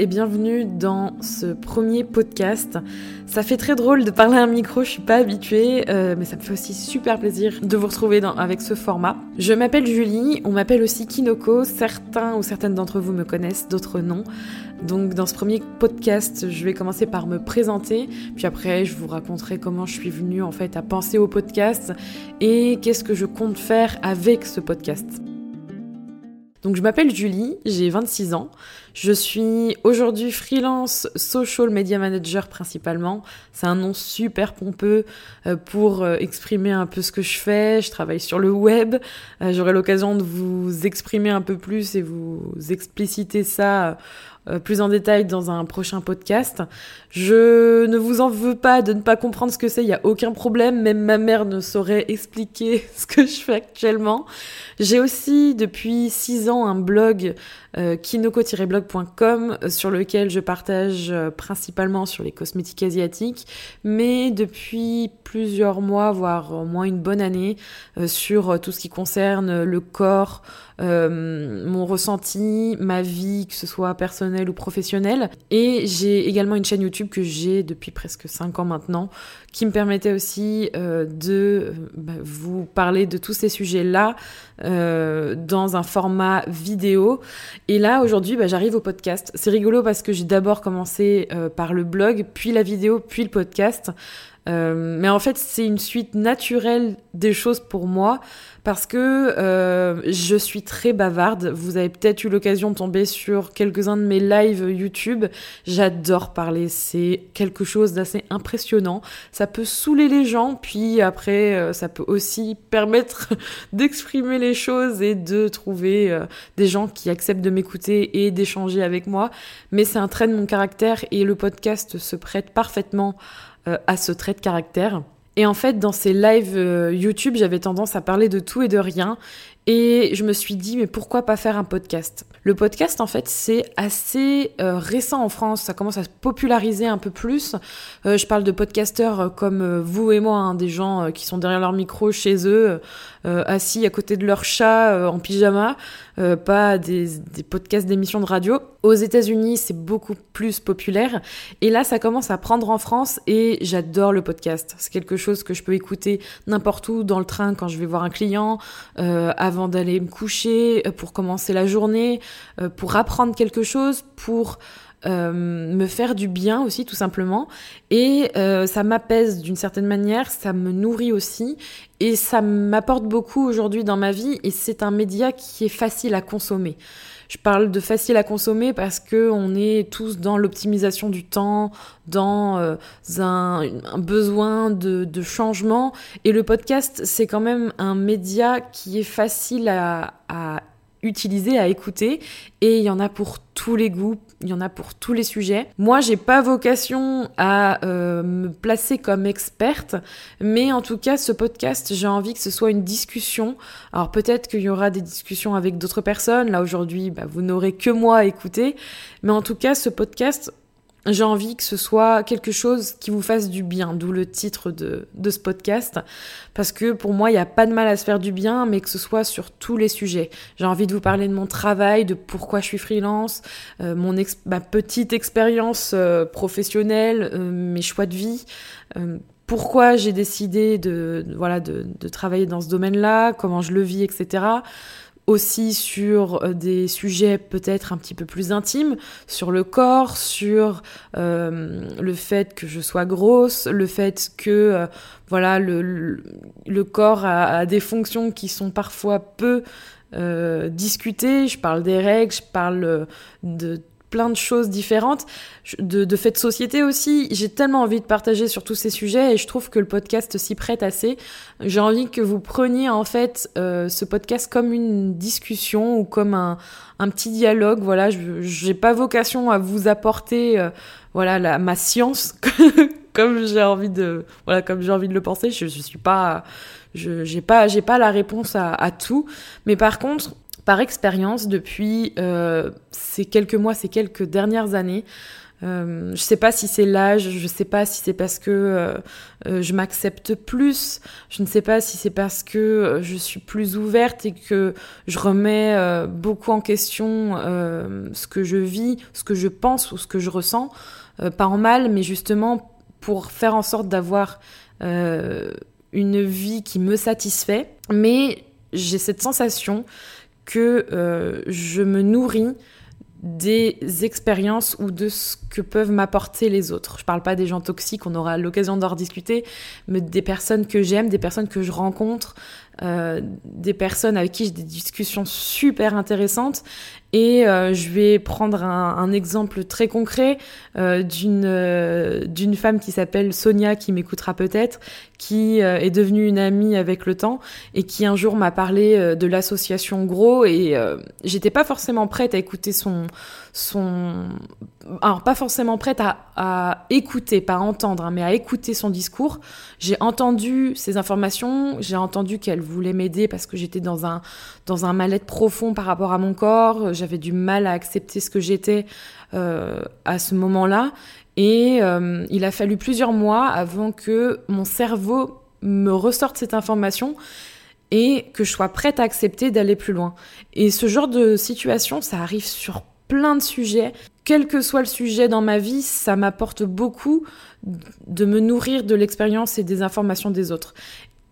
et bienvenue dans ce premier podcast. Ça fait très drôle de parler à un micro, je suis pas habituée, euh, mais ça me fait aussi super plaisir de vous retrouver avec ce format. Je m'appelle Julie, on m'appelle aussi Kinoko, certains ou certaines d'entre vous me connaissent, d'autres non. Donc dans ce premier podcast, je vais commencer par me présenter, puis après je vous raconterai comment je suis venue en fait à penser au podcast et qu'est-ce que je compte faire avec ce podcast. Donc je m'appelle Julie, j'ai 26 ans. Je suis aujourd'hui freelance social media manager principalement. C'est un nom super pompeux euh, pour euh, exprimer un peu ce que je fais. Je travaille sur le web. Euh, j'aurai l'occasion de vous exprimer un peu plus et vous expliciter ça plus en détail dans un prochain podcast. Je ne vous en veux pas de ne pas comprendre ce que c'est, il n'y a aucun problème, même ma mère ne saurait expliquer ce que je fais actuellement. J'ai aussi depuis six ans un blog euh, kinoko-blog.com euh, sur lequel je partage principalement sur les cosmétiques asiatiques, mais depuis plusieurs mois, voire au moins une bonne année, sur tout ce qui concerne le corps, mon ressenti, ma vie, que ce soit personnelle ou professionnelle. Et j'ai également une chaîne YouTube que j'ai depuis presque 5 ans maintenant, qui me permettait aussi euh, de euh, bah, vous parler de tous ces sujets-là euh, dans un format vidéo. Et là, aujourd'hui, bah, j'arrive au podcast. C'est rigolo parce que j'ai d'abord commencé par le blog, puis la vidéo, puis le podcast. Euh, mais en fait, c'est une suite naturelle des choses pour moi parce que euh, je suis très bavarde. Vous avez peut-être eu l'occasion de tomber sur quelques-uns de mes lives YouTube. J'adore parler. C'est quelque chose d'assez impressionnant. Ça peut saouler les gens, puis après, euh, ça peut aussi permettre d'exprimer les choses et de trouver euh, des gens qui acceptent de m'écouter et d'échanger avec moi. Mais c'est un trait de mon caractère et le podcast se prête parfaitement à ce trait de caractère. Et en fait, dans ces lives euh, YouTube, j'avais tendance à parler de tout et de rien. Et je me suis dit, mais pourquoi pas faire un podcast? Le podcast, en fait, c'est assez euh, récent en France. Ça commence à se populariser un peu plus. je parle de podcasteurs comme vous et moi, hein, des gens qui sont derrière leur micro chez eux, assis à côté de leur chat en pyjama. Euh, pas des, podcasts d'émissions de radio. Aux États-Unis, c'est beaucoup plus populaire. Et là, ça commence à prendre en France et j'adore le podcast. C'est quelque chose que je peux écouter n'importe où, dans le train, quand je vais voir un client, euh, avant d'aller me coucher, euh, pour commencer la journée, pour apprendre quelque chose, pour... me faire du bien aussi tout simplement et ça m'apaise d'une certaine manière, ça me nourrit aussi et ça m'apporte beaucoup aujourd'hui dans ma vie et c'est un média qui est facile à consommer. Je parle de facile à consommer parce que on est tous dans l'optimisation du temps, dans euh, un, besoin de, changement. Et le podcast, c'est quand même un média qui est facile à utiliser, à écouter. Et il y en a pour tous les goûts, il y en a pour tous les sujets. Moi, j'ai pas vocation à euh, me placer comme experte, mais en tout cas, ce podcast, j'ai envie que ce soit une discussion. Alors peut-être qu'il y aura des discussions avec d'autres personnes. Là aujourd'hui, bah, vous n'aurez que moi à écouter, mais en tout cas, ce podcast, j'ai envie que ce soit quelque chose qui vous fasse du bien, d'où le titre de, de, ce podcast. Parce que pour moi, il n'y a pas de mal à se faire du bien, mais que ce soit sur tous les sujets. J'ai envie de vous parler de mon travail, de pourquoi je suis freelance, euh, mon ma petite expérience euh, professionnelle, euh, mes choix de vie. pourquoi j'ai décidé de, voilà, de travailler dans ce domaine-là, comment je le vis, etc aussi sur euh, des sujets peut-être un petit peu plus intimes, sur le corps, sur euh, le fait que je sois grosse, le fait que euh, voilà le, le, corps a, des fonctions qui sont parfois peu discutées. Je parle des règles, je parle de plein de choses différentes, de, de faits de société aussi. J'ai tellement envie de partager sur tous ces sujets et je trouve que le podcast s'y prête assez. J'ai envie que vous preniez en fait euh, ce podcast comme une discussion ou comme un, un petit dialogue. Voilà, je n'ai pas vocation à vous apporter euh, voilà la, ma science comme j'ai envie de voilà comme j'ai envie de le penser. Je, je suis pas je j'ai pas j'ai pas la réponse à, à tout, mais par contre par expérience, depuis euh, ces quelques mois, ces quelques dernières années, Euh, je sais pas si c'est l'âge, je sais pas si c'est parce que euh, euh, je m'accepte plus, je ne sais pas si c'est parce que je suis plus ouverte et que je remets beaucoup en question ce que je vis, ce que je pense ou ce que je ressens. pas en mal, mais justement pour faire en sorte d'avoir une vie qui me satisfait. Mais j'ai cette sensation que je me nourris des expériences ou de ce que peuvent m'apporter les autres. Je parle pas des gens toxiques, on aura l'occasion d'en rediscuter, mais des personnes que j'aime, des personnes que je rencontre, euh, des personnes avec qui j'ai des discussions super intéressantes. Et euh, je vais prendre un, exemple très concret euh, d'une d'une femme qui s'appelle Sonia, qui m'écoutera peut-être, qui est devenue une amie avec le temps et qui un jour m'a parlé de l'association Gros et j'étais pas forcément prête à écouter son son alors pas forcément prête à, écouter, pas à entendre, hein, mais à écouter son discours. J'ai entendu ces informations, j'ai entendu qu'elle voulait m'aider parce que j'étais dans un, dans un mal-être profond par rapport à mon corps, j'avais du mal à accepter ce que j'étais euh, à ce moment-là. Et euh, il a fallu plusieurs mois avant que mon cerveau me ressorte cette information et que je sois prête à accepter d'aller plus loin. Et ce genre de situation, ça arrive sur plein de sujets. Quel que soit le sujet dans ma vie, ça m'apporte beaucoup de me nourrir de l'expérience et des informations des autres.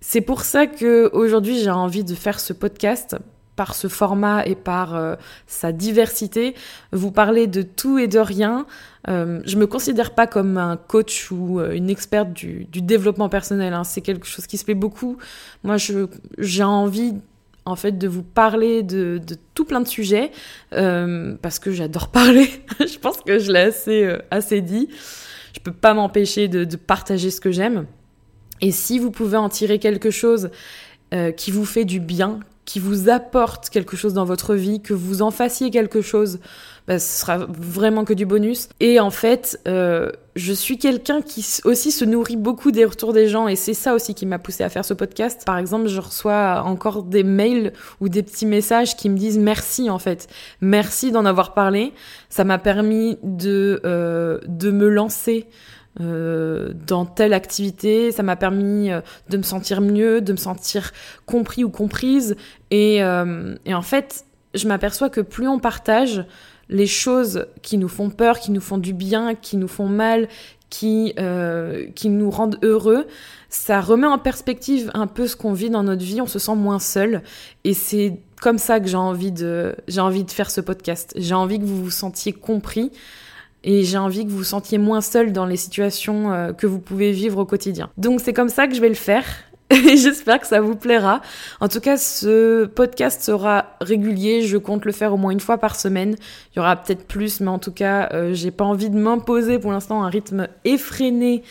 C'est pour ça que aujourd'hui j'ai envie de faire ce podcast par ce format et par euh, sa diversité, vous parler de tout et de rien. Euh, je me considère pas comme un coach ou euh, une experte du, développement personnel. Hein. C'est quelque chose qui se fait beaucoup. Moi, j'ai envie en fait de vous parler de, tout plein de sujets euh, parce que j'adore parler. je pense que je l'ai assez, euh, dit. Je peux pas m'empêcher de, partager ce que j'aime. Et si vous pouvez en tirer quelque chose euh, qui vous fait du bien, qui vous apporte quelque chose dans votre vie, que vous en fassiez quelque chose, bah, ce sera vraiment que du bonus. Et en fait, euh, je suis quelqu'un qui aussi se nourrit beaucoup des retours des gens et c'est ça aussi qui m'a poussé à faire ce podcast. Par exemple, je reçois encore des mails ou des petits messages qui me disent merci en fait, merci d'en avoir parlé. Ça m'a permis de euh, de me lancer euh, dans telle activité, ça m'a permis euh, de me sentir mieux, de me sentir compris ou comprise. Et, euh, et en fait, je m'aperçois que plus on partage les choses qui nous font peur, qui nous font du bien, qui nous font mal, qui, qui nous rendent heureux, ça remet en perspective un peu ce qu'on vit dans notre vie, on se sent moins seul. Et c'est comme ça que j'ai envie de, j'ai envie de faire ce podcast. J'ai envie que vous vous sentiez compris. Et j'ai envie que vous vous sentiez moins seul dans les situations euh, que vous pouvez vivre au quotidien. Donc c'est comme ça que je vais le faire. Et j'espère que ça vous plaira. En tout cas, ce podcast sera régulier. Je compte le faire au moins une fois par semaine. Il y aura peut-être plus, mais en tout cas, euh, j'ai pas envie de m'imposer pour l'instant un rythme effréné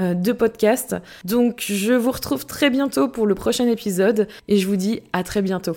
euh, de podcast. Donc, je vous retrouve très bientôt pour le prochain épisode et je vous dis à très bientôt.